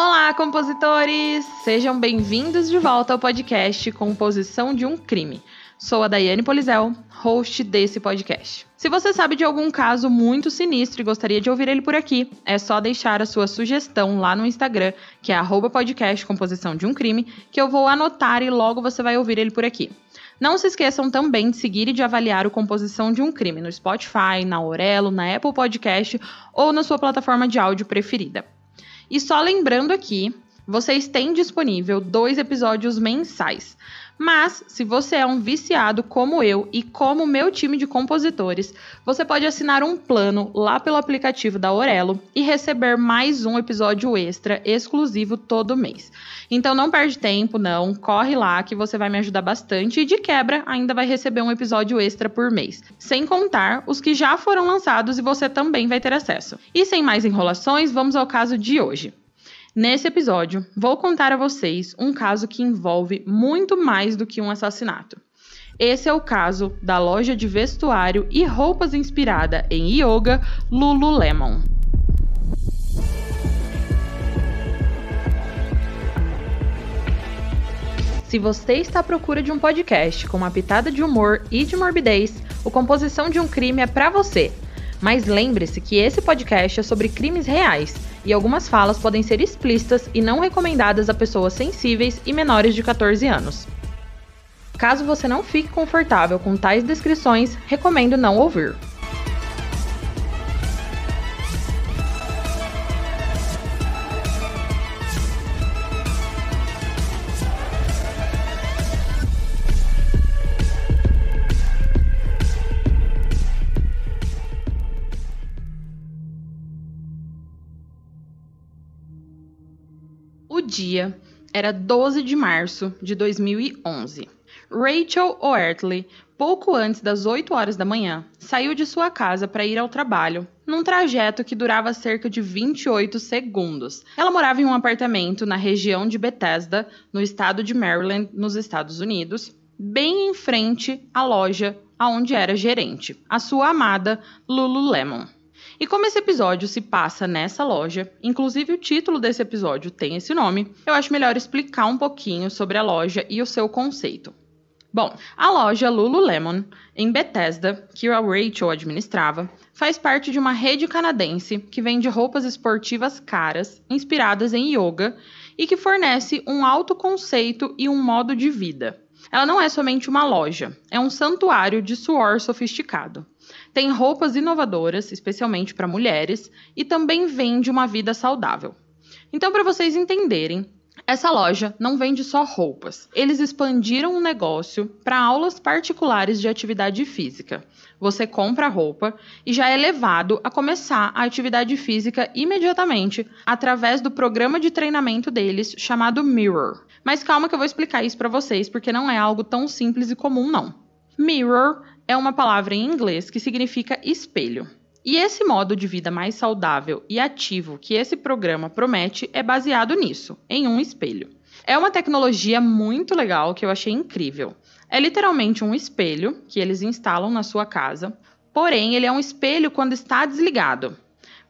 Olá, compositores! Sejam bem-vindos de volta ao podcast Composição de um Crime. Sou a Daiane Polizel, host desse podcast. Se você sabe de algum caso muito sinistro e gostaria de ouvir ele por aqui, é só deixar a sua sugestão lá no Instagram, que é podcast Composição de um Crime, que eu vou anotar e logo você vai ouvir ele por aqui. Não se esqueçam também de seguir e de avaliar o Composição de um Crime no Spotify, na Aurelo, na Apple Podcast ou na sua plataforma de áudio preferida. E só lembrando aqui, vocês têm disponível dois episódios mensais. Mas, se você é um viciado como eu e como meu time de compositores, você pode assinar um plano lá pelo aplicativo da Orelo e receber mais um episódio extra exclusivo todo mês. Então não perde tempo, não, corre lá que você vai me ajudar bastante e de quebra ainda vai receber um episódio extra por mês, sem contar os que já foram lançados e você também vai ter acesso. E sem mais enrolações, vamos ao caso de hoje. Nesse episódio, vou contar a vocês um caso que envolve muito mais do que um assassinato. Esse é o caso da loja de vestuário e roupas inspirada em yoga Lululemon. Se você está à procura de um podcast com uma pitada de humor e de morbidez, o Composição de um Crime é para você. Mas lembre-se que esse podcast é sobre crimes reais e algumas falas podem ser explícitas e não recomendadas a pessoas sensíveis e menores de 14 anos. Caso você não fique confortável com tais descrições, recomendo não ouvir. Dia era 12 de março de 2011. Rachel Oertley, pouco antes das 8 horas da manhã, saiu de sua casa para ir ao trabalho, num trajeto que durava cerca de 28 segundos. Ela morava em um apartamento na região de Bethesda, no estado de Maryland, nos Estados Unidos, bem em frente à loja aonde era gerente, a sua amada Lululemon. E como esse episódio se passa nessa loja, inclusive o título desse episódio tem esse nome, eu acho melhor explicar um pouquinho sobre a loja e o seu conceito. Bom, a loja Lululemon, em Bethesda, que a Rachel administrava, faz parte de uma rede canadense que vende roupas esportivas caras, inspiradas em yoga, e que fornece um alto conceito e um modo de vida. Ela não é somente uma loja, é um santuário de suor sofisticado. Tem roupas inovadoras, especialmente para mulheres, e também vende uma vida saudável. Então, para vocês entenderem, essa loja não vende só roupas. Eles expandiram o negócio para aulas particulares de atividade física. Você compra a roupa e já é levado a começar a atividade física imediatamente através do programa de treinamento deles chamado Mirror. Mas calma que eu vou explicar isso para vocês porque não é algo tão simples e comum não. Mirror é uma palavra em inglês que significa espelho. E esse modo de vida mais saudável e ativo que esse programa promete é baseado nisso, em um espelho. É uma tecnologia muito legal que eu achei incrível. É literalmente um espelho que eles instalam na sua casa, porém ele é um espelho quando está desligado.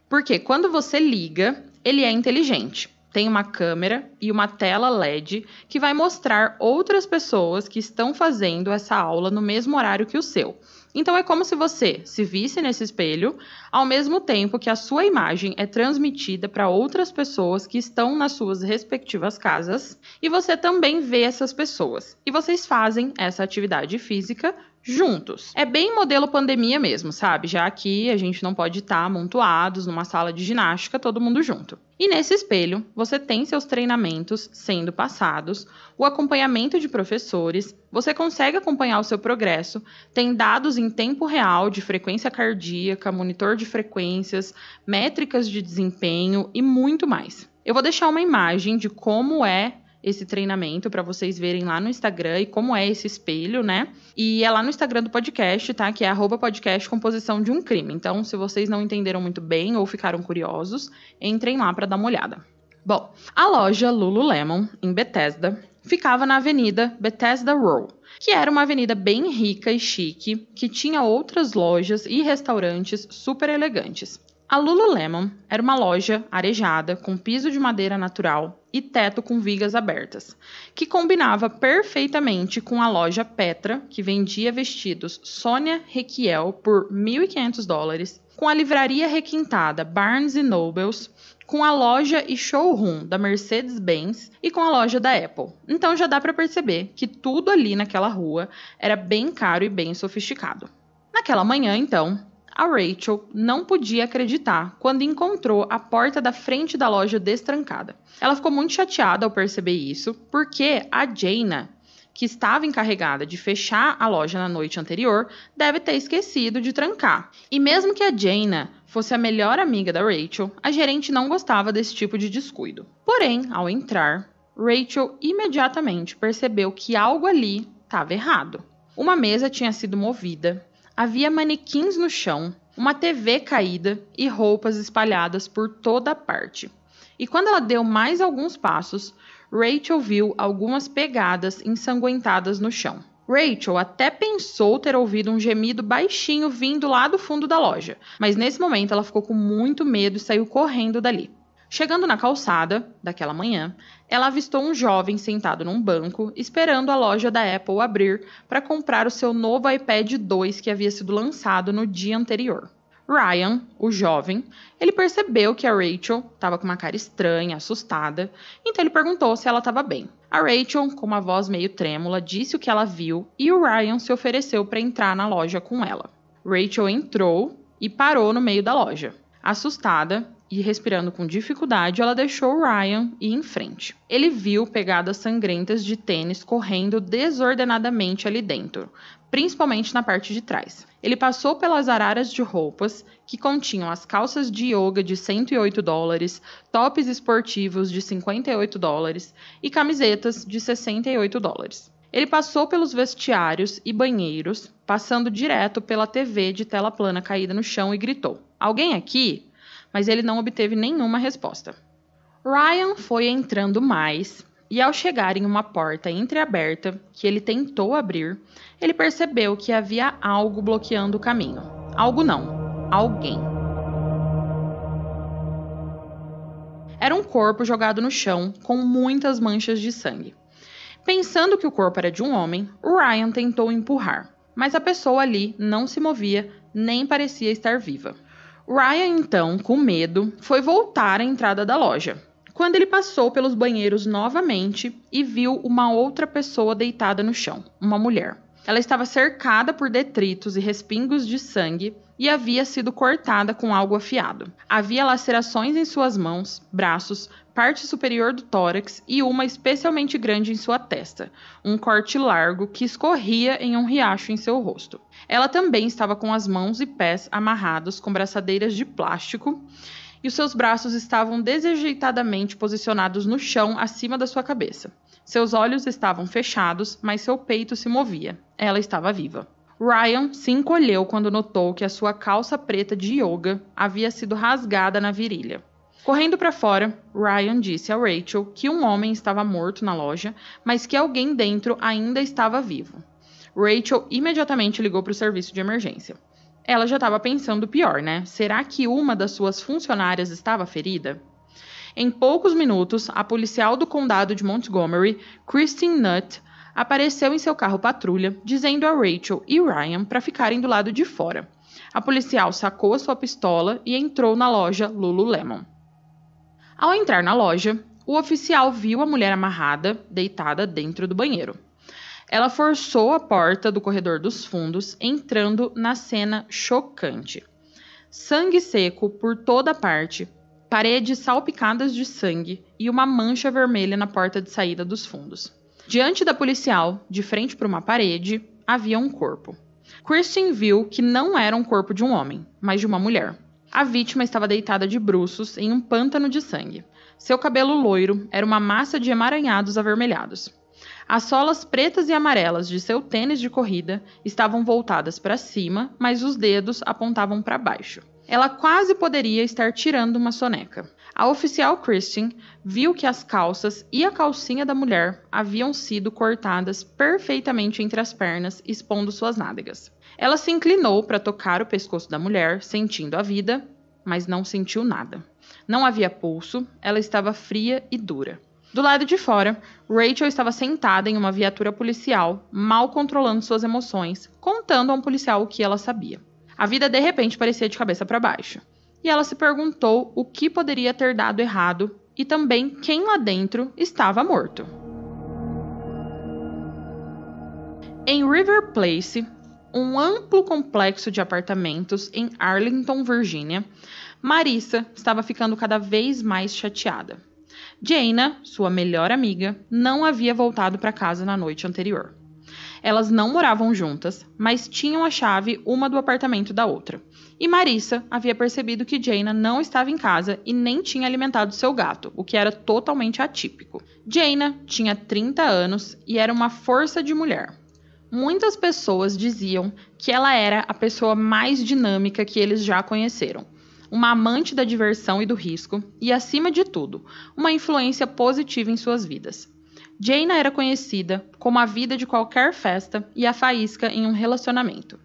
Porque quando você liga, ele é inteligente tem uma câmera e uma tela LED que vai mostrar outras pessoas que estão fazendo essa aula no mesmo horário que o seu. Então é como se você se visse nesse espelho, ao mesmo tempo que a sua imagem é transmitida para outras pessoas que estão nas suas respectivas casas, e você também vê essas pessoas. E vocês fazem essa atividade física juntos. É bem modelo pandemia mesmo, sabe? Já que a gente não pode estar amontoados numa sala de ginástica todo mundo junto. E nesse espelho, você tem seus treinamentos sendo passados, o acompanhamento de professores, você consegue acompanhar o seu progresso, tem dados em tempo real de frequência cardíaca, monitor de frequências, métricas de desempenho e muito mais. Eu vou deixar uma imagem de como é esse treinamento para vocês verem lá no Instagram e como é esse espelho, né? E é lá no Instagram do podcast, tá? Que é podcast composição de um crime. Então, se vocês não entenderam muito bem ou ficaram curiosos, entrem lá para dar uma olhada. Bom, a loja Lululemon, em Bethesda, ficava na avenida Bethesda Row, que era uma avenida bem rica e chique, que tinha outras lojas e restaurantes super elegantes. A Lululemon era uma loja arejada com piso de madeira natural e teto com vigas abertas, que combinava perfeitamente com a loja Petra, que vendia vestidos Sônia Requiel por 1.500 dólares, com a livraria requintada Barnes Nobles, com a loja e showroom da Mercedes-Benz e com a loja da Apple. Então já dá para perceber que tudo ali naquela rua era bem caro e bem sofisticado. Naquela manhã, então, a Rachel não podia acreditar quando encontrou a porta da frente da loja destrancada. Ela ficou muito chateada ao perceber isso, porque a Jaina, que estava encarregada de fechar a loja na noite anterior, deve ter esquecido de trancar. E mesmo que a Jaina fosse a melhor amiga da Rachel, a gerente não gostava desse tipo de descuido. Porém, ao entrar, Rachel imediatamente percebeu que algo ali estava errado. Uma mesa tinha sido movida Havia manequins no chão, uma TV caída e roupas espalhadas por toda parte. E quando ela deu mais alguns passos, Rachel viu algumas pegadas ensanguentadas no chão. Rachel até pensou ter ouvido um gemido baixinho vindo lá do fundo da loja, mas nesse momento ela ficou com muito medo e saiu correndo dali. Chegando na calçada daquela manhã, ela avistou um jovem sentado num banco, esperando a loja da Apple abrir para comprar o seu novo iPad 2 que havia sido lançado no dia anterior. Ryan, o jovem, ele percebeu que a Rachel estava com uma cara estranha, assustada, então ele perguntou se ela estava bem. A Rachel, com uma voz meio trêmula, disse o que ela viu e o Ryan se ofereceu para entrar na loja com ela. Rachel entrou e parou no meio da loja. Assustada, e respirando com dificuldade, ela deixou Ryan ir em frente. Ele viu pegadas sangrentas de tênis correndo desordenadamente ali dentro, principalmente na parte de trás. Ele passou pelas araras de roupas que continham as calças de yoga de 108 dólares, tops esportivos de 58 dólares e camisetas de 68 dólares. Ele passou pelos vestiários e banheiros, passando direto pela TV de tela plana caída no chão e gritou: Alguém aqui? Mas ele não obteve nenhuma resposta. Ryan foi entrando mais e, ao chegar em uma porta entreaberta que ele tentou abrir, ele percebeu que havia algo bloqueando o caminho. Algo não, alguém. Era um corpo jogado no chão com muitas manchas de sangue. Pensando que o corpo era de um homem, Ryan tentou empurrar, mas a pessoa ali não se movia nem parecia estar viva. Ryan, então, com medo, foi voltar à entrada da loja. Quando ele passou pelos banheiros novamente e viu uma outra pessoa deitada no chão, uma mulher. Ela estava cercada por detritos e respingos de sangue e havia sido cortada com algo afiado. Havia lacerações em suas mãos, braços, parte superior do tórax e uma especialmente grande em sua testa, um corte largo que escorria em um riacho em seu rosto. Ela também estava com as mãos e pés amarrados com braçadeiras de plástico e os seus braços estavam desajeitadamente posicionados no chão acima da sua cabeça. Seus olhos estavam fechados, mas seu peito se movia. Ela estava viva. Ryan se encolheu quando notou que a sua calça preta de yoga havia sido rasgada na virilha. Correndo para fora, Ryan disse a Rachel que um homem estava morto na loja, mas que alguém dentro ainda estava vivo. Rachel imediatamente ligou para o serviço de emergência. Ela já estava pensando pior, né? Será que uma das suas funcionárias estava ferida? Em poucos minutos, a policial do condado de Montgomery, Christine Nutt, apareceu em seu carro patrulha, dizendo a Rachel e Ryan para ficarem do lado de fora. A policial sacou a sua pistola e entrou na loja Lululemon. Ao entrar na loja, o oficial viu a mulher amarrada, deitada dentro do banheiro. Ela forçou a porta do corredor dos fundos, entrando na cena chocante. Sangue seco por toda parte, paredes salpicadas de sangue e uma mancha vermelha na porta de saída dos fundos. Diante da policial, de frente para uma parede, havia um corpo. Christine viu que não era um corpo de um homem, mas de uma mulher. A vítima estava deitada de bruços em um pântano de sangue. Seu cabelo loiro era uma massa de emaranhados avermelhados. As solas pretas e amarelas de seu tênis de corrida estavam voltadas para cima, mas os dedos apontavam para baixo. Ela quase poderia estar tirando uma soneca. A oficial Christian viu que as calças e a calcinha da mulher haviam sido cortadas perfeitamente entre as pernas, expondo suas nádegas. Ela se inclinou para tocar o pescoço da mulher, sentindo a vida, mas não sentiu nada. Não havia pulso, ela estava fria e dura. Do lado de fora, Rachel estava sentada em uma viatura policial, mal controlando suas emoções, contando a um policial o que ela sabia. A vida de repente parecia de cabeça para baixo. E ela se perguntou o que poderia ter dado errado e também quem lá dentro estava morto. Em River Place, um amplo complexo de apartamentos em Arlington, Virgínia, Marissa estava ficando cada vez mais chateada. Jaina, sua melhor amiga, não havia voltado para casa na noite anterior. Elas não moravam juntas, mas tinham a chave uma do apartamento da outra. E Marissa havia percebido que Jaina não estava em casa e nem tinha alimentado seu gato, o que era totalmente atípico. Jaina tinha 30 anos e era uma força de mulher. Muitas pessoas diziam que ela era a pessoa mais dinâmica que eles já conheceram uma amante da diversão e do risco e, acima de tudo, uma influência positiva em suas vidas. Jaina era conhecida como a vida de qualquer festa e a faísca em um relacionamento.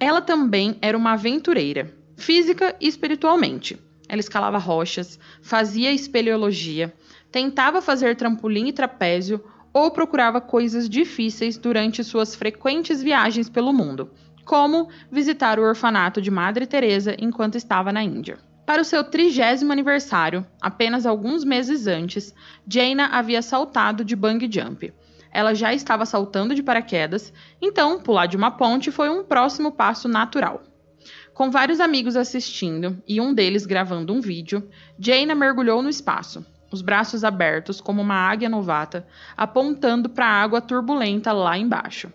Ela também era uma aventureira, física e espiritualmente. Ela escalava rochas, fazia espeleologia, tentava fazer trampolim e trapézio ou procurava coisas difíceis durante suas frequentes viagens pelo mundo, como visitar o orfanato de Madre Teresa enquanto estava na Índia. Para o seu trigésimo aniversário, apenas alguns meses antes, Jaina havia saltado de bungee jump. Ela já estava saltando de paraquedas, então pular de uma ponte foi um próximo passo natural. Com vários amigos assistindo e um deles gravando um vídeo, Jaina mergulhou no espaço, os braços abertos como uma águia novata, apontando para a água turbulenta lá embaixo.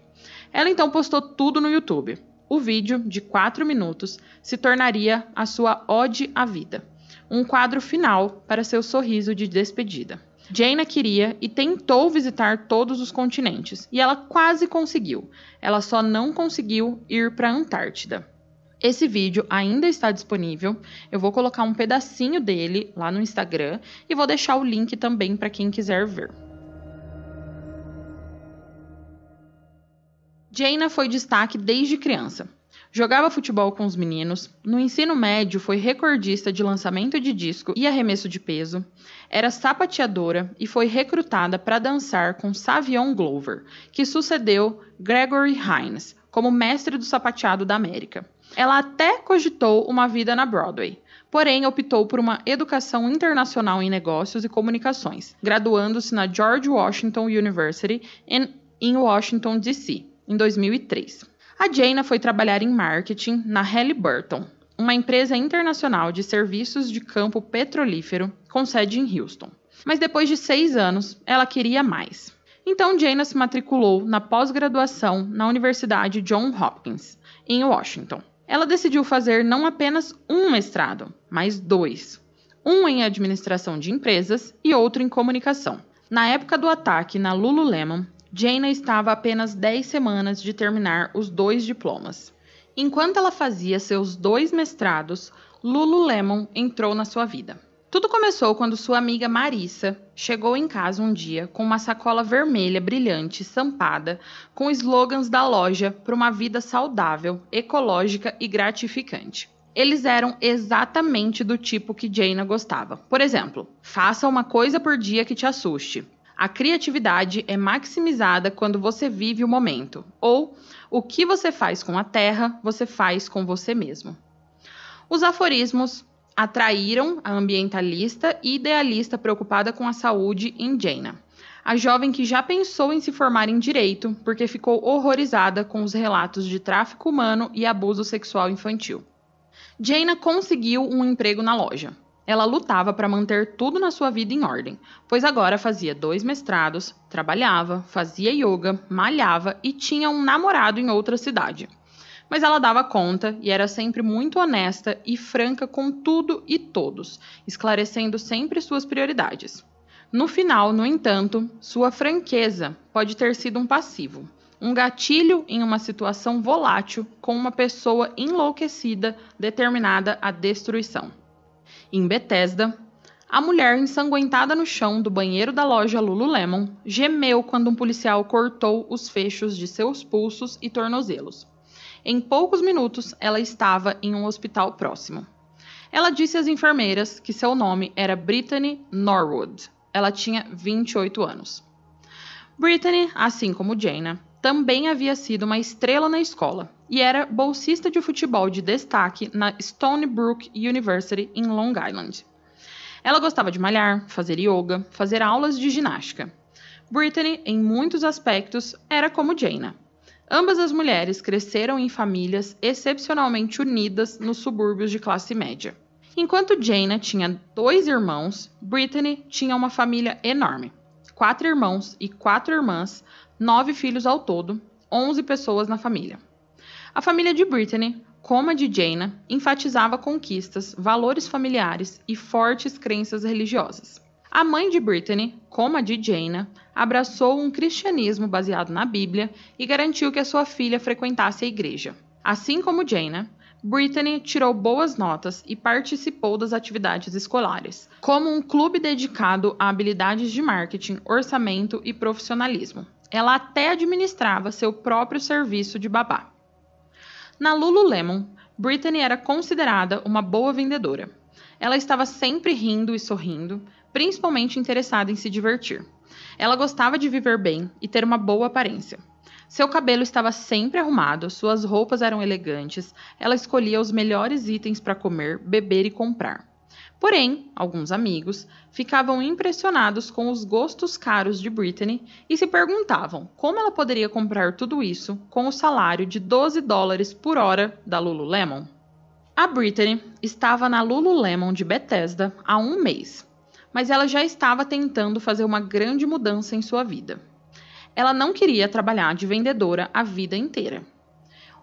Ela então postou tudo no YouTube. O vídeo, de 4 minutos, se tornaria a sua ode à vida, um quadro final para seu sorriso de despedida. Jaina queria e tentou visitar todos os continentes, e ela quase conseguiu. Ela só não conseguiu ir para a Antártida. Esse vídeo ainda está disponível. Eu vou colocar um pedacinho dele lá no Instagram e vou deixar o link também para quem quiser ver. Jaina foi destaque desde criança. Jogava futebol com os meninos, no ensino médio foi recordista de lançamento de disco e arremesso de peso, era sapateadora e foi recrutada para dançar com Savion Glover, que sucedeu Gregory Hines como mestre do sapateado da América. Ela até cogitou uma vida na Broadway, porém optou por uma educação internacional em negócios e comunicações, graduando-se na George Washington University em Washington, D.C em 2003. A Jaina foi trabalhar em marketing na Halliburton, uma empresa internacional de serviços de campo petrolífero com sede em Houston. Mas depois de seis anos, ela queria mais. Então, Jaina se matriculou na pós-graduação na Universidade John Hopkins, em Washington. Ela decidiu fazer não apenas um mestrado, mas dois: um em administração de empresas e outro em comunicação. Na época do ataque na Lululemon, Jaina estava a apenas 10 semanas de terminar os dois diplomas. Enquanto ela fazia seus dois mestrados, Lululemon entrou na sua vida. Tudo começou quando sua amiga Marissa chegou em casa um dia com uma sacola vermelha brilhante estampada com slogans da loja para uma vida saudável, ecológica e gratificante. Eles eram exatamente do tipo que Jaina gostava. Por exemplo, faça uma coisa por dia que te assuste. A criatividade é maximizada quando você vive o momento, ou o que você faz com a terra, você faz com você mesmo. Os aforismos atraíram a ambientalista e idealista preocupada com a saúde Jaina, a jovem que já pensou em se formar em direito porque ficou horrorizada com os relatos de tráfico humano e abuso sexual infantil. Jaina conseguiu um emprego na loja, ela lutava para manter tudo na sua vida em ordem, pois agora fazia dois mestrados, trabalhava, fazia yoga, malhava e tinha um namorado em outra cidade. Mas ela dava conta e era sempre muito honesta e franca com tudo e todos, esclarecendo sempre suas prioridades. No final, no entanto, sua franqueza pode ter sido um passivo, um gatilho em uma situação volátil com uma pessoa enlouquecida determinada à destruição. Em Bethesda, a mulher ensanguentada no chão do banheiro da loja Lululemon gemeu quando um policial cortou os fechos de seus pulsos e tornozelos. Em poucos minutos, ela estava em um hospital próximo. Ela disse às enfermeiras que seu nome era Brittany Norwood. Ela tinha 28 anos. Brittany, assim como Jaina, também havia sido uma estrela na escola e era bolsista de futebol de destaque na Stony Brook University em Long Island. Ela gostava de malhar, fazer yoga, fazer aulas de ginástica. Brittany, em muitos aspectos, era como Jaina. Ambas as mulheres cresceram em famílias excepcionalmente unidas nos subúrbios de classe média. Enquanto Jaina tinha dois irmãos, Brittany tinha uma família enorme. Quatro irmãos e quatro irmãs, nove filhos ao todo, onze pessoas na família. A família de Brittany, como a de Jaina, enfatizava conquistas, valores familiares e fortes crenças religiosas. A mãe de Brittany, como a de Jaina, abraçou um cristianismo baseado na Bíblia e garantiu que a sua filha frequentasse a igreja. Assim como Jaina, Brittany tirou boas notas e participou das atividades escolares, como um clube dedicado a habilidades de marketing, orçamento e profissionalismo. Ela até administrava seu próprio serviço de babá. Na Lululemon, Brittany era considerada uma boa vendedora. Ela estava sempre rindo e sorrindo, principalmente interessada em se divertir. Ela gostava de viver bem e ter uma boa aparência. Seu cabelo estava sempre arrumado, suas roupas eram elegantes, ela escolhia os melhores itens para comer, beber e comprar. Porém, alguns amigos ficavam impressionados com os gostos caros de Brittany e se perguntavam como ela poderia comprar tudo isso com o salário de 12 dólares por hora da Lululemon. A Brittany estava na Lululemon de Bethesda há um mês, mas ela já estava tentando fazer uma grande mudança em sua vida. Ela não queria trabalhar de vendedora a vida inteira.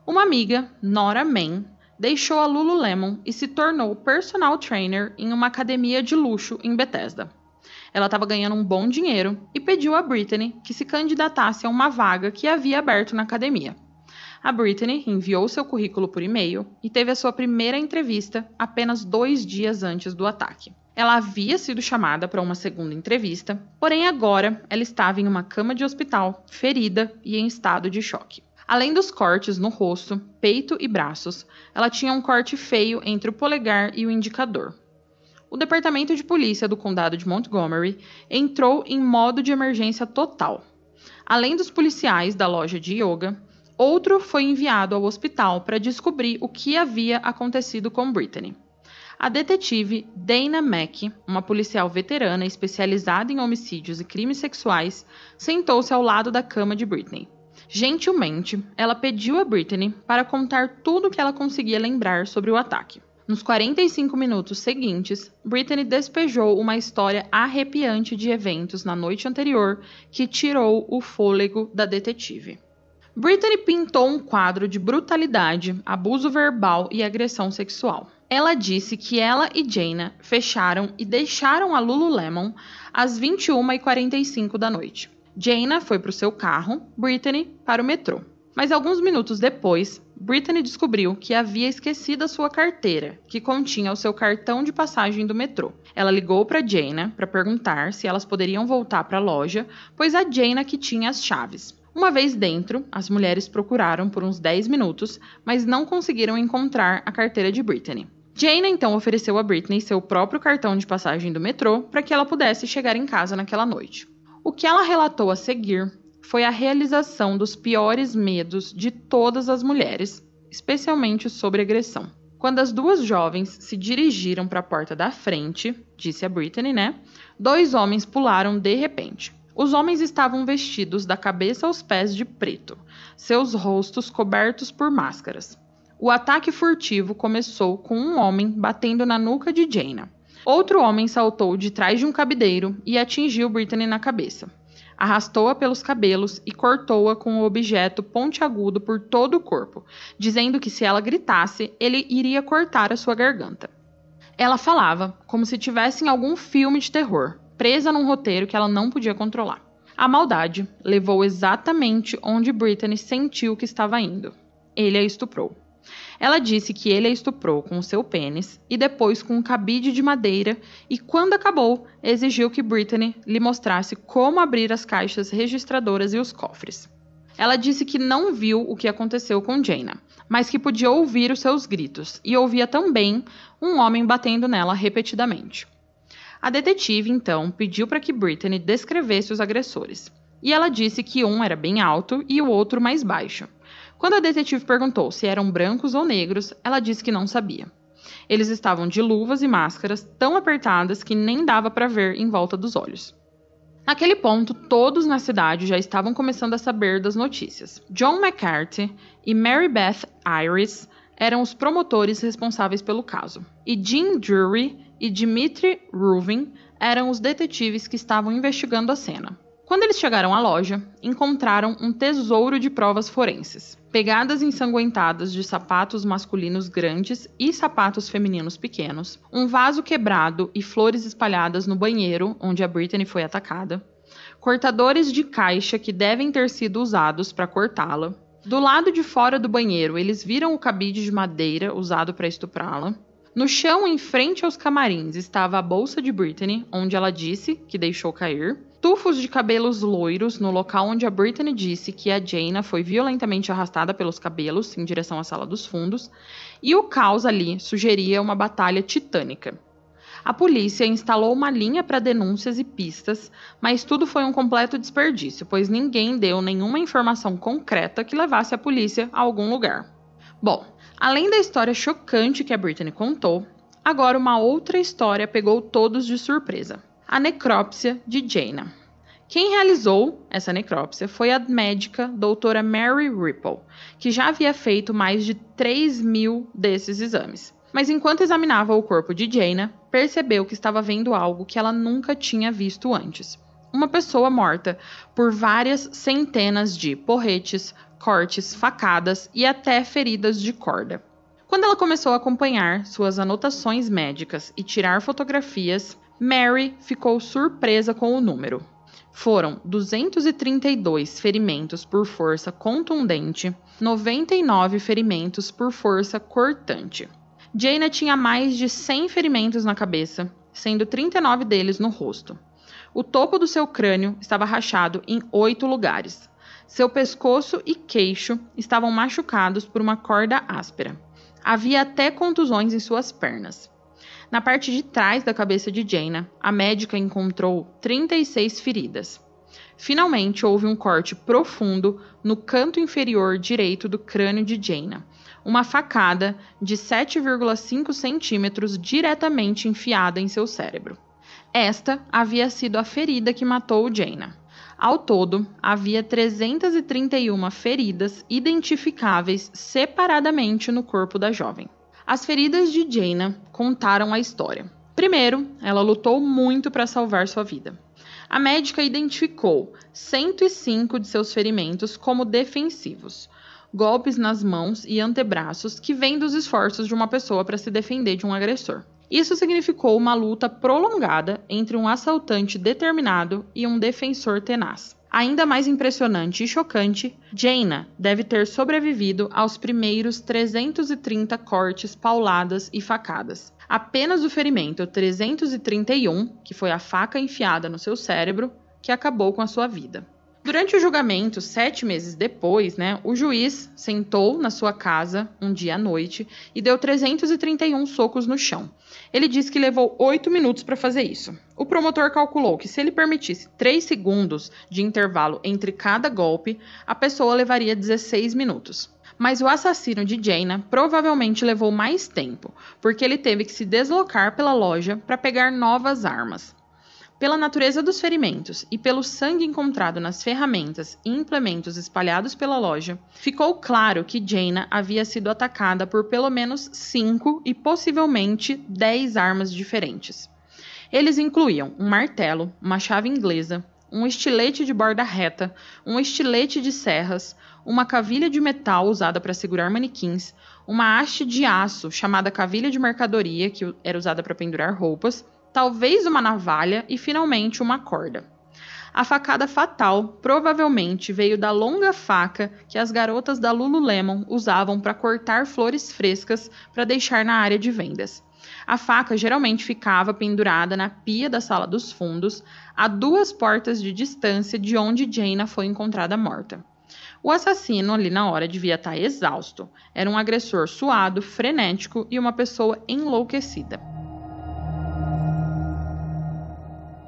Uma amiga, Nora Man, deixou a Lululemon e se tornou personal trainer em uma academia de luxo em Bethesda. Ela estava ganhando um bom dinheiro e pediu a Brittany que se candidatasse a uma vaga que havia aberto na academia. A Brittany enviou seu currículo por e-mail e teve a sua primeira entrevista apenas dois dias antes do ataque. Ela havia sido chamada para uma segunda entrevista, porém agora ela estava em uma cama de hospital, ferida e em estado de choque. Além dos cortes no rosto, peito e braços, ela tinha um corte feio entre o polegar e o indicador. O departamento de polícia do condado de Montgomery entrou em modo de emergência total. Além dos policiais da loja de yoga, outro foi enviado ao hospital para descobrir o que havia acontecido com Brittany. A detetive Dana Mack, uma policial veterana especializada em homicídios e crimes sexuais, sentou-se ao lado da cama de Britney. Gentilmente, ela pediu a Britney para contar tudo o que ela conseguia lembrar sobre o ataque. Nos 45 minutos seguintes, Britney despejou uma história arrepiante de eventos na noite anterior que tirou o fôlego da detetive. Britney pintou um quadro de brutalidade, abuso verbal e agressão sexual. Ela disse que ela e Jaina fecharam e deixaram a Lululemon às 21h45 da noite. Jaina foi para o seu carro, Brittany para o metrô. Mas alguns minutos depois, Brittany descobriu que havia esquecido a sua carteira, que continha o seu cartão de passagem do metrô. Ela ligou para Jaina para perguntar se elas poderiam voltar para a loja, pois a Jaina que tinha as chaves. Uma vez dentro, as mulheres procuraram por uns 10 minutos, mas não conseguiram encontrar a carteira de Brittany. Jane então ofereceu a Britney seu próprio cartão de passagem do metrô para que ela pudesse chegar em casa naquela noite. O que ela relatou a seguir foi a realização dos piores medos de todas as mulheres, especialmente sobre agressão. Quando as duas jovens se dirigiram para a porta da frente, disse a Brittany, né? Dois homens pularam de repente. Os homens estavam vestidos da cabeça aos pés de preto, seus rostos cobertos por máscaras. O ataque furtivo começou com um homem batendo na nuca de Jaina. Outro homem saltou de trás de um cabideiro e atingiu Brittany na cabeça. Arrastou-a pelos cabelos e cortou-a com o objeto pontiagudo por todo o corpo, dizendo que se ela gritasse, ele iria cortar a sua garganta. Ela falava como se tivesse em algum filme de terror, presa num roteiro que ela não podia controlar. A maldade levou exatamente onde Brittany sentiu que estava indo. Ele a estuprou. Ela disse que ele a estuprou com o seu pênis e depois com um cabide de madeira e, quando acabou, exigiu que Brittany lhe mostrasse como abrir as caixas registradoras e os cofres. Ela disse que não viu o que aconteceu com Jaina, mas que podia ouvir os seus gritos e ouvia também um homem batendo nela repetidamente. A detetive então pediu para que Brittany descrevesse os agressores, e ela disse que um era bem alto e o outro mais baixo. Quando a detetive perguntou se eram brancos ou negros, ela disse que não sabia. Eles estavam de luvas e máscaras tão apertadas que nem dava para ver em volta dos olhos. Naquele ponto, todos na cidade já estavam começando a saber das notícias. John McCarthy e Mary Beth Iris eram os promotores responsáveis pelo caso, e Jim Drury e Dimitri Ruvin eram os detetives que estavam investigando a cena. Quando eles chegaram à loja, encontraram um tesouro de provas forenses. Pegadas ensanguentadas de sapatos masculinos grandes e sapatos femininos pequenos, um vaso quebrado e flores espalhadas no banheiro onde a Brittany foi atacada, cortadores de caixa que devem ter sido usados para cortá-la. Do lado de fora do banheiro, eles viram o cabide de madeira usado para estuprá-la. No chão, em frente aos camarins, estava a bolsa de Brittany, onde ela disse que deixou cair. Tufos de cabelos loiros no local onde a Brittany disse que a Jaina foi violentamente arrastada pelos cabelos em direção à sala dos fundos. E o caos ali sugeria uma batalha titânica. A polícia instalou uma linha para denúncias e pistas, mas tudo foi um completo desperdício, pois ninguém deu nenhuma informação concreta que levasse a polícia a algum lugar. Bom, Além da história chocante que a Brittany contou, agora uma outra história pegou todos de surpresa: a necrópsia de Jaina. Quem realizou essa necrópsia foi a médica doutora Mary Ripple, que já havia feito mais de 3 mil desses exames. Mas enquanto examinava o corpo de Jaina, percebeu que estava vendo algo que ela nunca tinha visto antes. Uma pessoa morta por várias centenas de porretes, cortes, facadas e até feridas de corda. Quando ela começou a acompanhar suas anotações médicas e tirar fotografias, Mary ficou surpresa com o número. Foram 232 ferimentos por força contundente, 99 ferimentos por força cortante. Jaina tinha mais de 100 ferimentos na cabeça, sendo 39 deles no rosto. O topo do seu crânio estava rachado em oito lugares. Seu pescoço e queixo estavam machucados por uma corda áspera. Havia até contusões em suas pernas. Na parte de trás da cabeça de Jaina, a médica encontrou 36 feridas. Finalmente, houve um corte profundo no canto inferior direito do crânio de Jaina, uma facada de 7,5 centímetros diretamente enfiada em seu cérebro. Esta havia sido a ferida que matou Jaina. Ao todo, havia 331 feridas identificáveis separadamente no corpo da jovem. As feridas de Jaina contaram a história. Primeiro, ela lutou muito para salvar sua vida. A médica identificou 105 de seus ferimentos como defensivos, golpes nas mãos e antebraços que vêm dos esforços de uma pessoa para se defender de um agressor. Isso significou uma luta prolongada entre um assaltante determinado e um defensor tenaz. Ainda mais impressionante e chocante, Jaina deve ter sobrevivido aos primeiros 330 cortes, pauladas e facadas. Apenas o ferimento 331, que foi a faca enfiada no seu cérebro, que acabou com a sua vida. Durante o julgamento, sete meses depois, né, o juiz sentou na sua casa um dia à noite e deu 331 socos no chão. Ele disse que levou oito minutos para fazer isso. O promotor calculou que se ele permitisse três segundos de intervalo entre cada golpe, a pessoa levaria 16 minutos. Mas o assassino de Jaina provavelmente levou mais tempo, porque ele teve que se deslocar pela loja para pegar novas armas. Pela natureza dos ferimentos e pelo sangue encontrado nas ferramentas e implementos espalhados pela loja, ficou claro que Jaina havia sido atacada por pelo menos cinco e possivelmente dez armas diferentes. Eles incluíam um martelo, uma chave inglesa, um estilete de borda reta, um estilete de serras, uma cavilha de metal usada para segurar manequins, uma haste de aço chamada cavilha de mercadoria, que era usada para pendurar roupas, talvez uma navalha e finalmente uma corda. A facada fatal provavelmente veio da longa faca que as garotas da Lululemon usavam para cortar flores frescas para deixar na área de vendas. A faca geralmente ficava pendurada na pia da sala dos fundos, a duas portas de distância de onde Jaina foi encontrada morta. O assassino ali na hora devia estar exausto. Era um agressor suado, frenético e uma pessoa enlouquecida.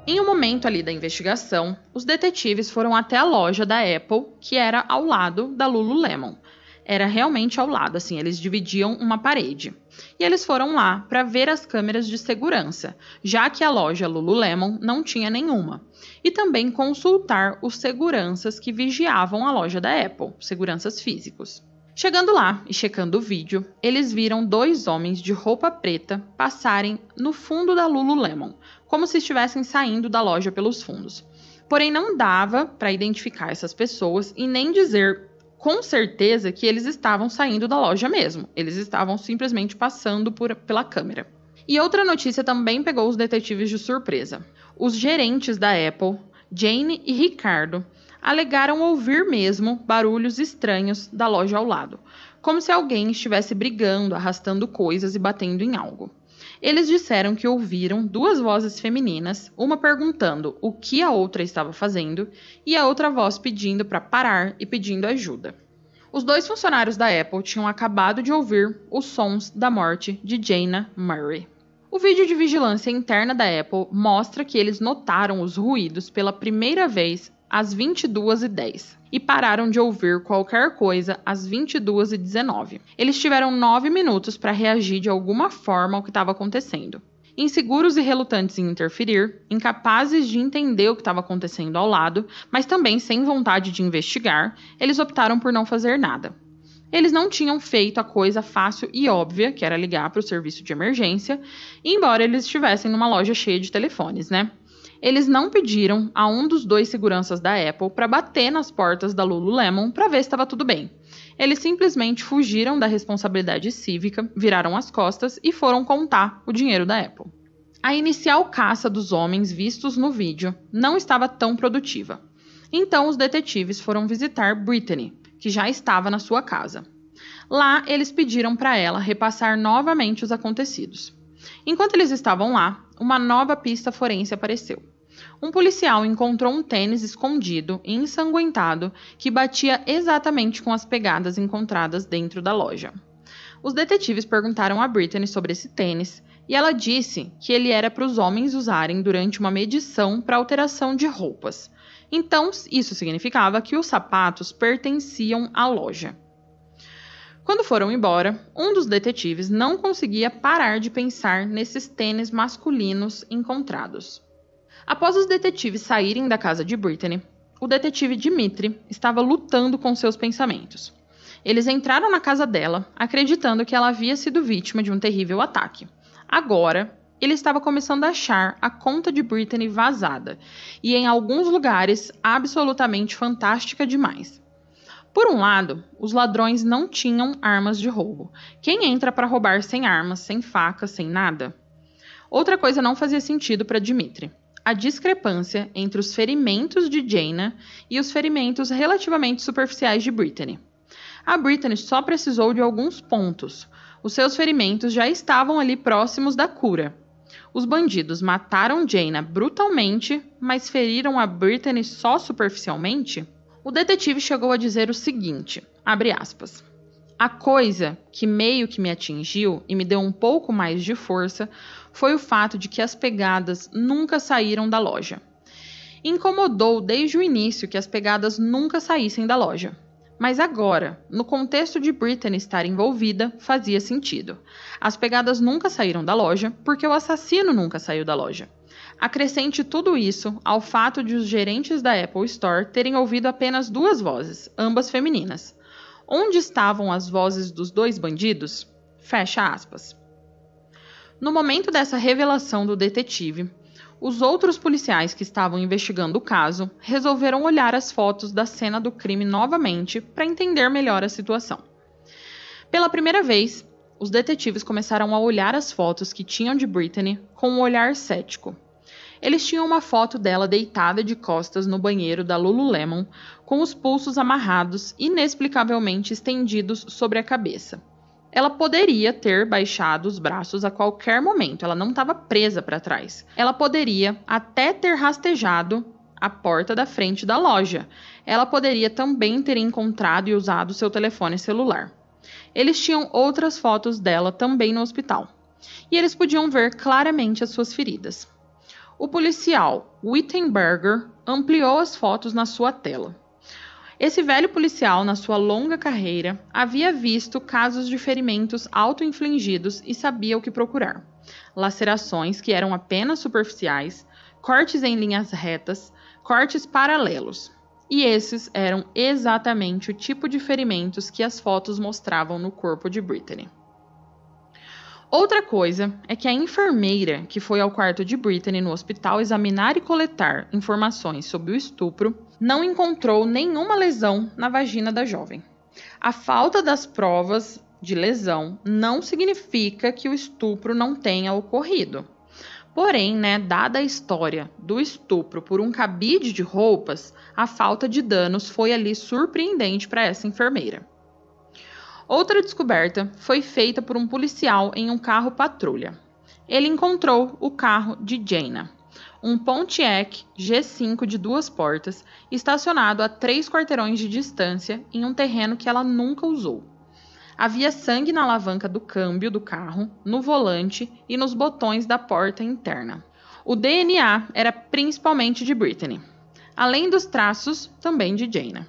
Em um momento ali da investigação, os detetives foram até a loja da Apple, que era ao lado da Lululemon. Era realmente ao lado, assim, eles dividiam uma parede. E eles foram lá para ver as câmeras de segurança, já que a loja Lululemon não tinha nenhuma. E também consultar os seguranças que vigiavam a loja da Apple, seguranças físicos. Chegando lá e checando o vídeo, eles viram dois homens de roupa preta passarem no fundo da Lululemon, como se estivessem saindo da loja pelos fundos. Porém, não dava para identificar essas pessoas e nem dizer com certeza que eles estavam saindo da loja mesmo. Eles estavam simplesmente passando por, pela câmera. E outra notícia também pegou os detetives de surpresa. Os gerentes da Apple, Jane e Ricardo, alegaram ouvir mesmo barulhos estranhos da loja ao lado, como se alguém estivesse brigando, arrastando coisas e batendo em algo. Eles disseram que ouviram duas vozes femininas, uma perguntando o que a outra estava fazendo e a outra voz pedindo para parar e pedindo ajuda. Os dois funcionários da Apple tinham acabado de ouvir os sons da morte de Jana Murray. O vídeo de vigilância interna da Apple mostra que eles notaram os ruídos pela primeira vez às 22h10 e pararam de ouvir qualquer coisa às 22h19. Eles tiveram nove minutos para reagir de alguma forma ao que estava acontecendo. Inseguros e relutantes em interferir, incapazes de entender o que estava acontecendo ao lado, mas também sem vontade de investigar, eles optaram por não fazer nada. Eles não tinham feito a coisa fácil e óbvia, que era ligar para o serviço de emergência, embora eles estivessem numa loja cheia de telefones, né? Eles não pediram a um dos dois seguranças da Apple para bater nas portas da Lululemon para ver se estava tudo bem. Eles simplesmente fugiram da responsabilidade cívica, viraram as costas e foram contar o dinheiro da Apple. A inicial caça dos homens vistos no vídeo não estava tão produtiva. Então os detetives foram visitar Brittany, que já estava na sua casa. Lá, eles pediram para ela repassar novamente os acontecidos. Enquanto eles estavam lá, uma nova pista forense apareceu um policial encontrou um tênis escondido e ensanguentado que batia exatamente com as pegadas encontradas dentro da loja. Os detetives perguntaram a Brittany sobre esse tênis e ela disse que ele era para os homens usarem durante uma medição para alteração de roupas. Então, isso significava que os sapatos pertenciam à loja. Quando foram embora, um dos detetives não conseguia parar de pensar nesses tênis masculinos encontrados. Após os detetives saírem da casa de Brittany, o detetive Dimitri estava lutando com seus pensamentos. Eles entraram na casa dela, acreditando que ela havia sido vítima de um terrível ataque. Agora, ele estava começando a achar a conta de Brittany vazada e, em alguns lugares, absolutamente fantástica demais. Por um lado, os ladrões não tinham armas de roubo. Quem entra para roubar sem armas, sem faca, sem nada? Outra coisa não fazia sentido para Dimitri a discrepância entre os ferimentos de Jaina e os ferimentos relativamente superficiais de Brittany. A Brittany só precisou de alguns pontos. Os seus ferimentos já estavam ali próximos da cura. Os bandidos mataram Jaina brutalmente, mas feriram a Brittany só superficialmente? O detetive chegou a dizer o seguinte, aspas, A coisa que meio que me atingiu e me deu um pouco mais de força foi o fato de que as pegadas nunca saíram da loja. Incomodou desde o início que as pegadas nunca saíssem da loja. Mas agora, no contexto de Brittany estar envolvida, fazia sentido. As pegadas nunca saíram da loja porque o assassino nunca saiu da loja. Acrescente tudo isso ao fato de os gerentes da Apple Store terem ouvido apenas duas vozes, ambas femininas. Onde estavam as vozes dos dois bandidos? Fecha aspas. No momento dessa revelação do detetive, os outros policiais que estavam investigando o caso resolveram olhar as fotos da cena do crime novamente para entender melhor a situação. Pela primeira vez, os detetives começaram a olhar as fotos que tinham de Brittany com um olhar cético. Eles tinham uma foto dela deitada de costas no banheiro da Lululemon, com os pulsos amarrados inexplicavelmente estendidos sobre a cabeça ela poderia ter baixado os braços a qualquer momento, ela não estava presa para trás. Ela poderia até ter rastejado a porta da frente da loja. Ela poderia também ter encontrado e usado seu telefone celular. Eles tinham outras fotos dela também no hospital. E eles podiam ver claramente as suas feridas. O policial Wittenberger ampliou as fotos na sua tela. Esse velho policial, na sua longa carreira, havia visto casos de ferimentos auto-infligidos e sabia o que procurar. Lacerações que eram apenas superficiais, cortes em linhas retas, cortes paralelos. E esses eram exatamente o tipo de ferimentos que as fotos mostravam no corpo de Brittany. Outra coisa é que a enfermeira que foi ao quarto de Brittany no hospital examinar e coletar informações sobre o estupro não encontrou nenhuma lesão na vagina da jovem. A falta das provas de lesão não significa que o estupro não tenha ocorrido. Porém, né, dada a história do estupro por um cabide de roupas, a falta de danos foi ali surpreendente para essa enfermeira. Outra descoberta foi feita por um policial em um carro patrulha. Ele encontrou o carro de Jaina, um Pontiac G5 de duas portas, estacionado a três quarteirões de distância em um terreno que ela nunca usou. Havia sangue na alavanca do câmbio do carro, no volante e nos botões da porta interna. O DNA era principalmente de Brittany, além dos traços também de Jaina.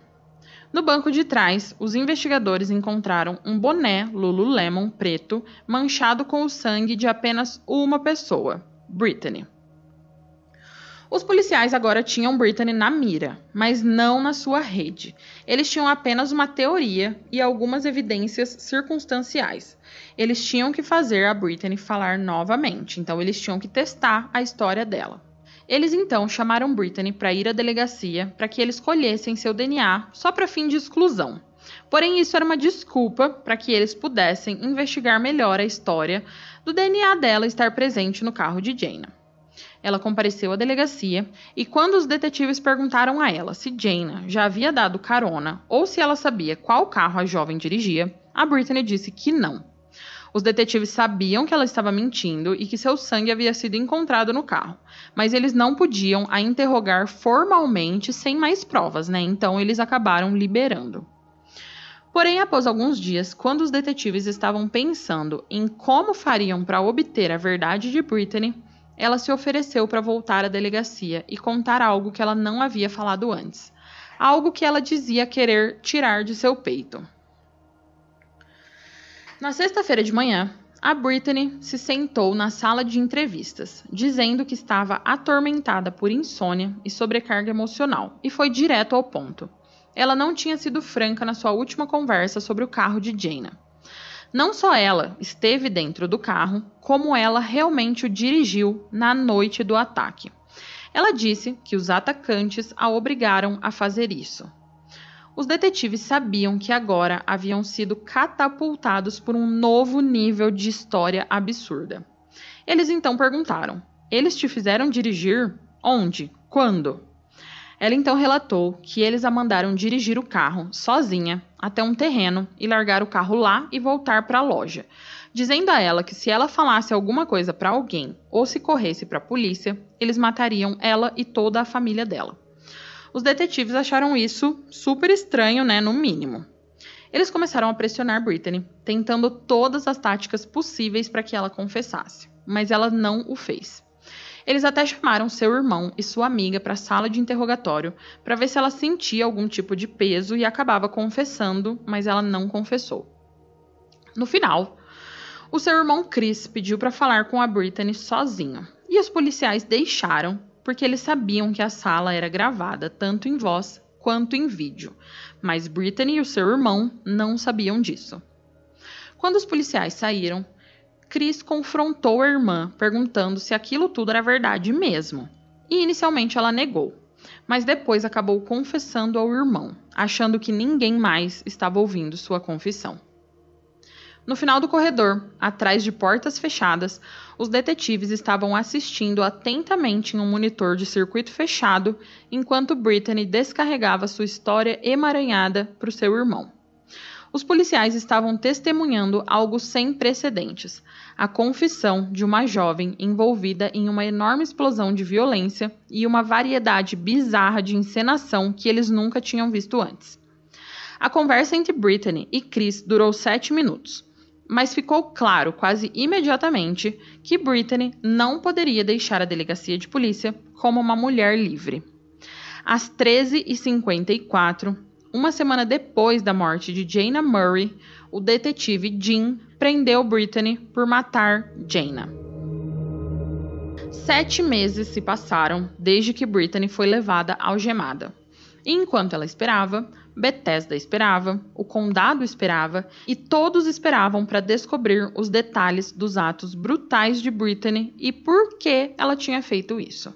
No banco de trás, os investigadores encontraram um boné Lululemon preto manchado com o sangue de apenas uma pessoa, Brittany. Os policiais agora tinham Brittany na mira, mas não na sua rede. Eles tinham apenas uma teoria e algumas evidências circunstanciais. Eles tinham que fazer a Brittany falar novamente, então eles tinham que testar a história dela. Eles então chamaram Brittany para ir à delegacia para que eles colhessem seu DNA só para fim de exclusão. Porém, isso era uma desculpa para que eles pudessem investigar melhor a história do DNA dela estar presente no carro de Jaina. Ela compareceu à delegacia e, quando os detetives perguntaram a ela se Jaina já havia dado carona ou se ela sabia qual carro a jovem dirigia, a Brittany disse que não. Os detetives sabiam que ela estava mentindo e que seu sangue havia sido encontrado no carro, mas eles não podiam a interrogar formalmente sem mais provas, né? Então eles acabaram liberando. Porém, após alguns dias, quando os detetives estavam pensando em como fariam para obter a verdade de Brittany, ela se ofereceu para voltar à delegacia e contar algo que ela não havia falado antes. Algo que ela dizia querer tirar de seu peito. Na sexta-feira de manhã, a Brittany se sentou na sala de entrevistas, dizendo que estava atormentada por insônia e sobrecarga emocional, e foi direto ao ponto. Ela não tinha sido franca na sua última conversa sobre o carro de Jaina. Não só ela esteve dentro do carro, como ela realmente o dirigiu na noite do ataque. Ela disse que os atacantes a obrigaram a fazer isso. Os detetives sabiam que agora haviam sido catapultados por um novo nível de história absurda. Eles então perguntaram: Eles te fizeram dirigir? Onde? Quando? Ela então relatou que eles a mandaram dirigir o carro sozinha até um terreno e largar o carro lá e voltar para a loja, dizendo a ela que se ela falasse alguma coisa para alguém ou se corresse para a polícia, eles matariam ela e toda a família dela. Os detetives acharam isso super estranho, né, no mínimo. Eles começaram a pressionar Brittany, tentando todas as táticas possíveis para que ela confessasse, mas ela não o fez. Eles até chamaram seu irmão e sua amiga para a sala de interrogatório para ver se ela sentia algum tipo de peso e acabava confessando, mas ela não confessou. No final, o seu irmão Chris pediu para falar com a Brittany sozinho, e os policiais deixaram porque eles sabiam que a sala era gravada tanto em voz quanto em vídeo, mas Brittany e o seu irmão não sabiam disso. Quando os policiais saíram, Chris confrontou a irmã, perguntando se aquilo tudo era verdade mesmo. E inicialmente ela negou, mas depois acabou confessando ao irmão, achando que ninguém mais estava ouvindo sua confissão. No final do corredor, atrás de portas fechadas, os detetives estavam assistindo atentamente em um monitor de circuito fechado enquanto Brittany descarregava sua história emaranhada para o seu irmão. Os policiais estavam testemunhando algo sem precedentes: a confissão de uma jovem envolvida em uma enorme explosão de violência e uma variedade bizarra de encenação que eles nunca tinham visto antes. A conversa entre Brittany e Chris durou sete minutos, mas ficou claro quase imediatamente que Brittany não poderia deixar a delegacia de polícia como uma mulher livre. Às 13h54, uma semana depois da morte de Jaina Murray, o detetive Jim prendeu Brittany por matar Jaina. Sete meses se passaram desde que Brittany foi levada algemada. E enquanto ela esperava, Bethesda esperava, o condado esperava e todos esperavam para descobrir os detalhes dos atos brutais de Brittany e por que ela tinha feito isso.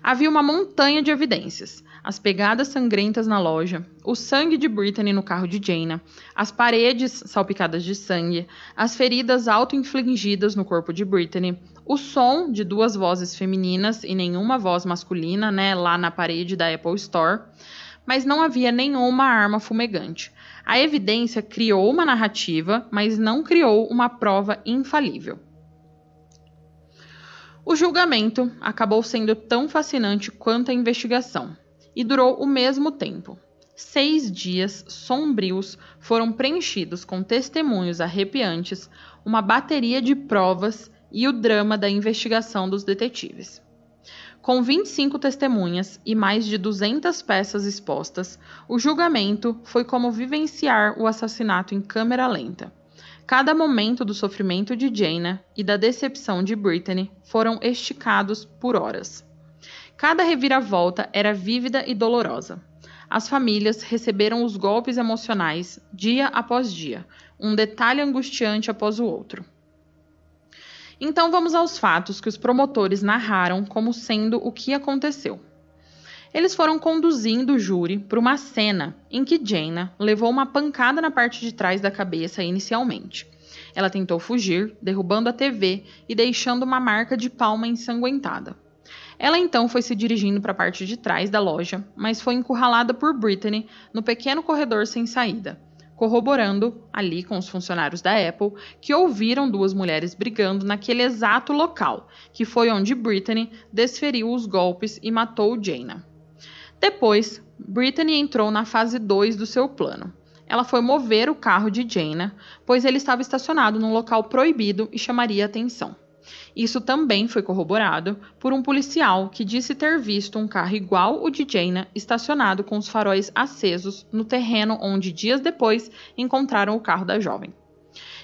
Havia uma montanha de evidências: as pegadas sangrentas na loja, o sangue de Brittany no carro de Jaina, as paredes salpicadas de sangue, as feridas auto-infligidas no corpo de Brittany, o som de duas vozes femininas e nenhuma voz masculina, né, lá na parede da Apple Store, mas não havia nenhuma arma fumegante. A evidência criou uma narrativa, mas não criou uma prova infalível. O julgamento acabou sendo tão fascinante quanto a investigação e durou o mesmo tempo. Seis dias sombrios foram preenchidos com testemunhos arrepiantes, uma bateria de provas e o drama da investigação dos detetives. Com 25 testemunhas e mais de 200 peças expostas, o julgamento foi como vivenciar o assassinato em câmera lenta. Cada momento do sofrimento de Jaina e da decepção de Brittany foram esticados por horas. Cada reviravolta era vívida e dolorosa. As famílias receberam os golpes emocionais dia após dia, um detalhe angustiante após o outro. Então vamos aos fatos que os promotores narraram como sendo o que aconteceu. Eles foram conduzindo o júri para uma cena em que Jaina levou uma pancada na parte de trás da cabeça inicialmente. Ela tentou fugir, derrubando a TV e deixando uma marca de palma ensanguentada. Ela então foi se dirigindo para a parte de trás da loja, mas foi encurralada por Brittany no pequeno corredor sem saída, corroborando, ali com os funcionários da Apple, que ouviram duas mulheres brigando naquele exato local, que foi onde Brittany desferiu os golpes e matou Jaina. Depois, Brittany entrou na fase 2 do seu plano. Ela foi mover o carro de Jaina, pois ele estava estacionado num local proibido e chamaria atenção. Isso também foi corroborado por um policial que disse ter visto um carro igual o de Jaina estacionado com os faróis acesos no terreno onde dias depois encontraram o carro da jovem.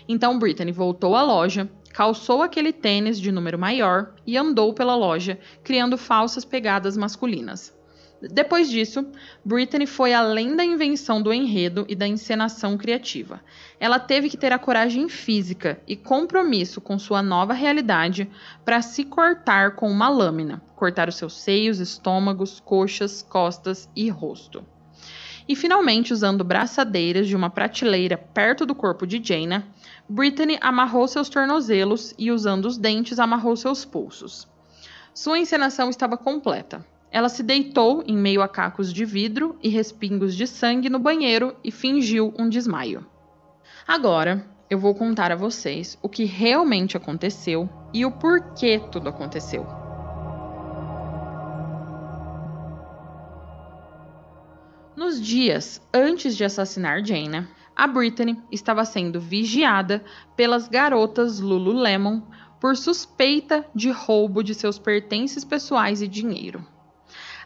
Então Brittany voltou à loja, calçou aquele tênis de número maior e andou pela loja, criando falsas pegadas masculinas. Depois disso, Brittany foi além da invenção do enredo e da encenação criativa. Ela teve que ter a coragem física e compromisso com sua nova realidade para se cortar com uma lâmina, cortar os seus seios, estômagos, coxas, costas e rosto. E finalmente, usando braçadeiras de uma prateleira perto do corpo de Jaina, Brittany amarrou seus tornozelos e, usando os dentes, amarrou seus pulsos. Sua encenação estava completa. Ela se deitou em meio a cacos de vidro e respingos de sangue no banheiro e fingiu um desmaio. Agora, eu vou contar a vocês o que realmente aconteceu e o porquê tudo aconteceu. Nos dias antes de assassinar Jaina, a Brittany estava sendo vigiada pelas garotas Lululemon por suspeita de roubo de seus pertences pessoais e dinheiro.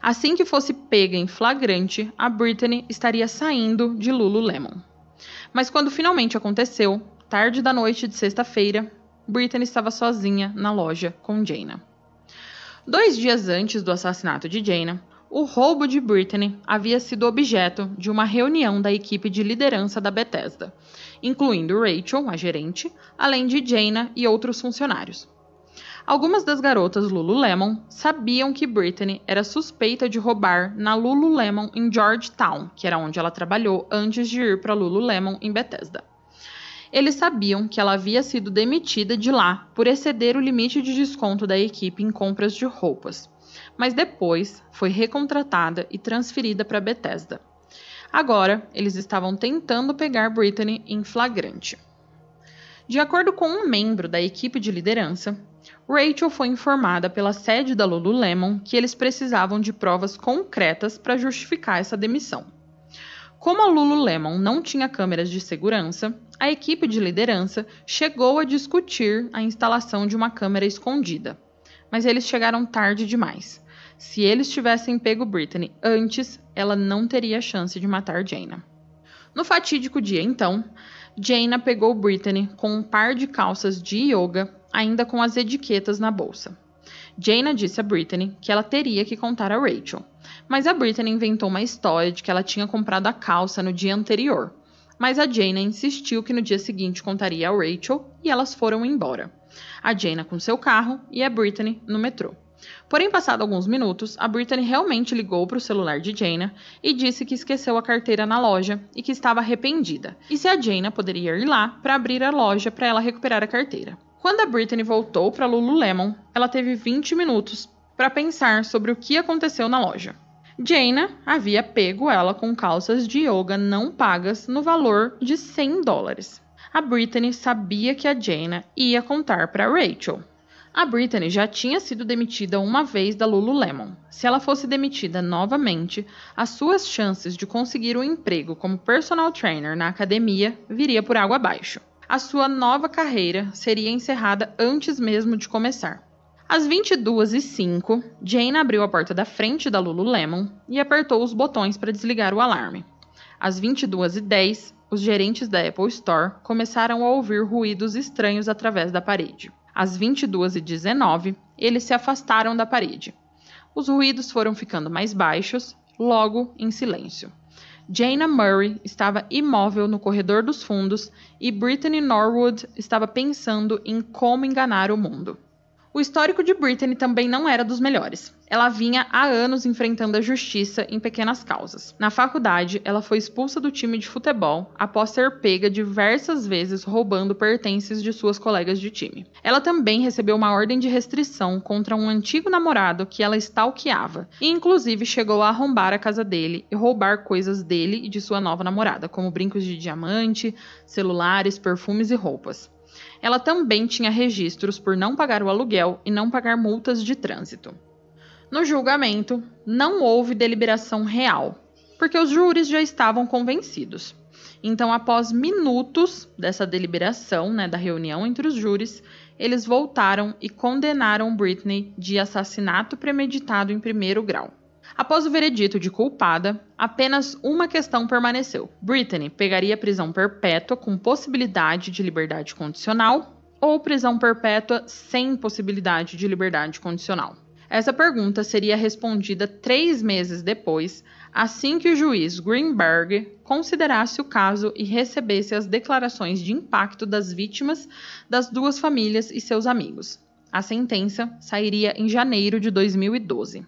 Assim que fosse pega em flagrante, a Brittany estaria saindo de Lululemon. Mas quando finalmente aconteceu, tarde da noite de sexta-feira, Brittany estava sozinha na loja com Jaina. Dois dias antes do assassinato de Jaina, o roubo de Brittany havia sido objeto de uma reunião da equipe de liderança da Bethesda, incluindo Rachel, a gerente, além de Jaina e outros funcionários. Algumas das garotas Lululemon sabiam que Brittany era suspeita de roubar na Lululemon em Georgetown, que era onde ela trabalhou antes de ir para Lululemon em Bethesda. Eles sabiam que ela havia sido demitida de lá por exceder o limite de desconto da equipe em compras de roupas, mas depois foi recontratada e transferida para Bethesda. Agora, eles estavam tentando pegar Brittany em flagrante. De acordo com um membro da equipe de liderança, Rachel foi informada pela sede da Lululemon que eles precisavam de provas concretas para justificar essa demissão. Como a Lululemon não tinha câmeras de segurança, a equipe de liderança chegou a discutir a instalação de uma câmera escondida. Mas eles chegaram tarde demais. Se eles tivessem pego Brittany antes, ela não teria chance de matar Jaina. No fatídico dia, então, Jaina pegou Brittany com um par de calças de yoga, ainda com as etiquetas na bolsa. Jaina disse a Brittany que ela teria que contar a Rachel, mas a Brittany inventou uma história de que ela tinha comprado a calça no dia anterior. Mas a Jaina insistiu que no dia seguinte contaria a Rachel e elas foram embora. A Jaina com seu carro e a Brittany no metrô. Porém, passado alguns minutos, a Brittany realmente ligou para o celular de Jaina e disse que esqueceu a carteira na loja e que estava arrependida, e se a Jaina poderia ir lá para abrir a loja para ela recuperar a carteira. Quando a Brittany voltou para Lululemon, ela teve 20 minutos para pensar sobre o que aconteceu na loja. Jaina havia pego ela com calças de yoga não pagas no valor de 100 dólares. A Brittany sabia que a Jaina ia contar para Rachel, a Brittany já tinha sido demitida uma vez da Lululemon. Se ela fosse demitida novamente, as suas chances de conseguir um emprego como personal trainer na academia viria por água abaixo. A sua nova carreira seria encerrada antes mesmo de começar. Às 22h05, Jane abriu a porta da frente da Lululemon e apertou os botões para desligar o alarme. Às 22h10, os gerentes da Apple Store começaram a ouvir ruídos estranhos através da parede. Às 22h19, eles se afastaram da parede. Os ruídos foram ficando mais baixos, logo em silêncio. Jaina Murray estava imóvel no corredor dos fundos e Brittany Norwood estava pensando em como enganar o mundo. O histórico de Brittany também não era dos melhores. Ela vinha há anos enfrentando a justiça em pequenas causas. Na faculdade, ela foi expulsa do time de futebol após ser pega diversas vezes roubando pertences de suas colegas de time. Ela também recebeu uma ordem de restrição contra um antigo namorado que ela stalkeava, e inclusive chegou a arrombar a casa dele e roubar coisas dele e de sua nova namorada, como brincos de diamante, celulares, perfumes e roupas. Ela também tinha registros por não pagar o aluguel e não pagar multas de trânsito. No julgamento, não houve deliberação real, porque os júris já estavam convencidos. Então, após minutos dessa deliberação, né, da reunião entre os júris, eles voltaram e condenaram Britney de assassinato premeditado em primeiro grau. Após o veredito de culpada, apenas uma questão permaneceu. Brittany pegaria prisão perpétua com possibilidade de liberdade condicional ou prisão perpétua sem possibilidade de liberdade condicional? Essa pergunta seria respondida três meses depois, assim que o juiz Greenberg considerasse o caso e recebesse as declarações de impacto das vítimas, das duas famílias e seus amigos. A sentença sairia em janeiro de 2012.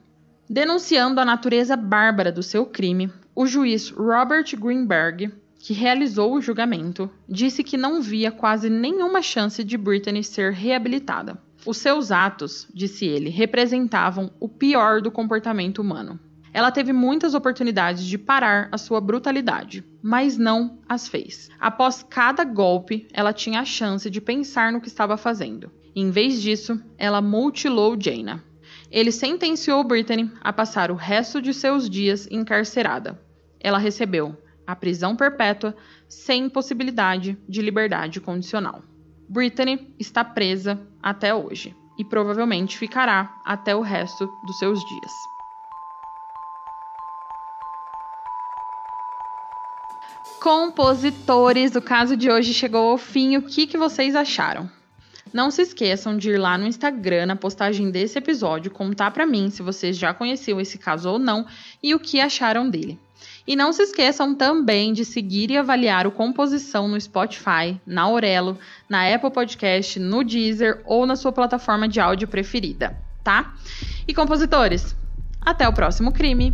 Denunciando a natureza bárbara do seu crime, o juiz Robert Greenberg, que realizou o julgamento, disse que não via quase nenhuma chance de Brittany ser reabilitada. Os seus atos, disse ele, representavam o pior do comportamento humano. Ela teve muitas oportunidades de parar a sua brutalidade, mas não as fez. Após cada golpe, ela tinha a chance de pensar no que estava fazendo. em vez disso, ela mutilou Jaina. Ele sentenciou Brittany a passar o resto de seus dias encarcerada. Ela recebeu a prisão perpétua sem possibilidade de liberdade condicional. Brittany está presa até hoje e provavelmente ficará até o resto dos seus dias. Compositores, o caso de hoje chegou ao fim. O que, que vocês acharam? Não se esqueçam de ir lá no Instagram, na postagem desse episódio, contar para mim se vocês já conheciam esse caso ou não e o que acharam dele. E não se esqueçam também de seguir e avaliar o Composição no Spotify, na Aurelo, na Apple Podcast, no Deezer ou na sua plataforma de áudio preferida, tá? E compositores, até o próximo crime!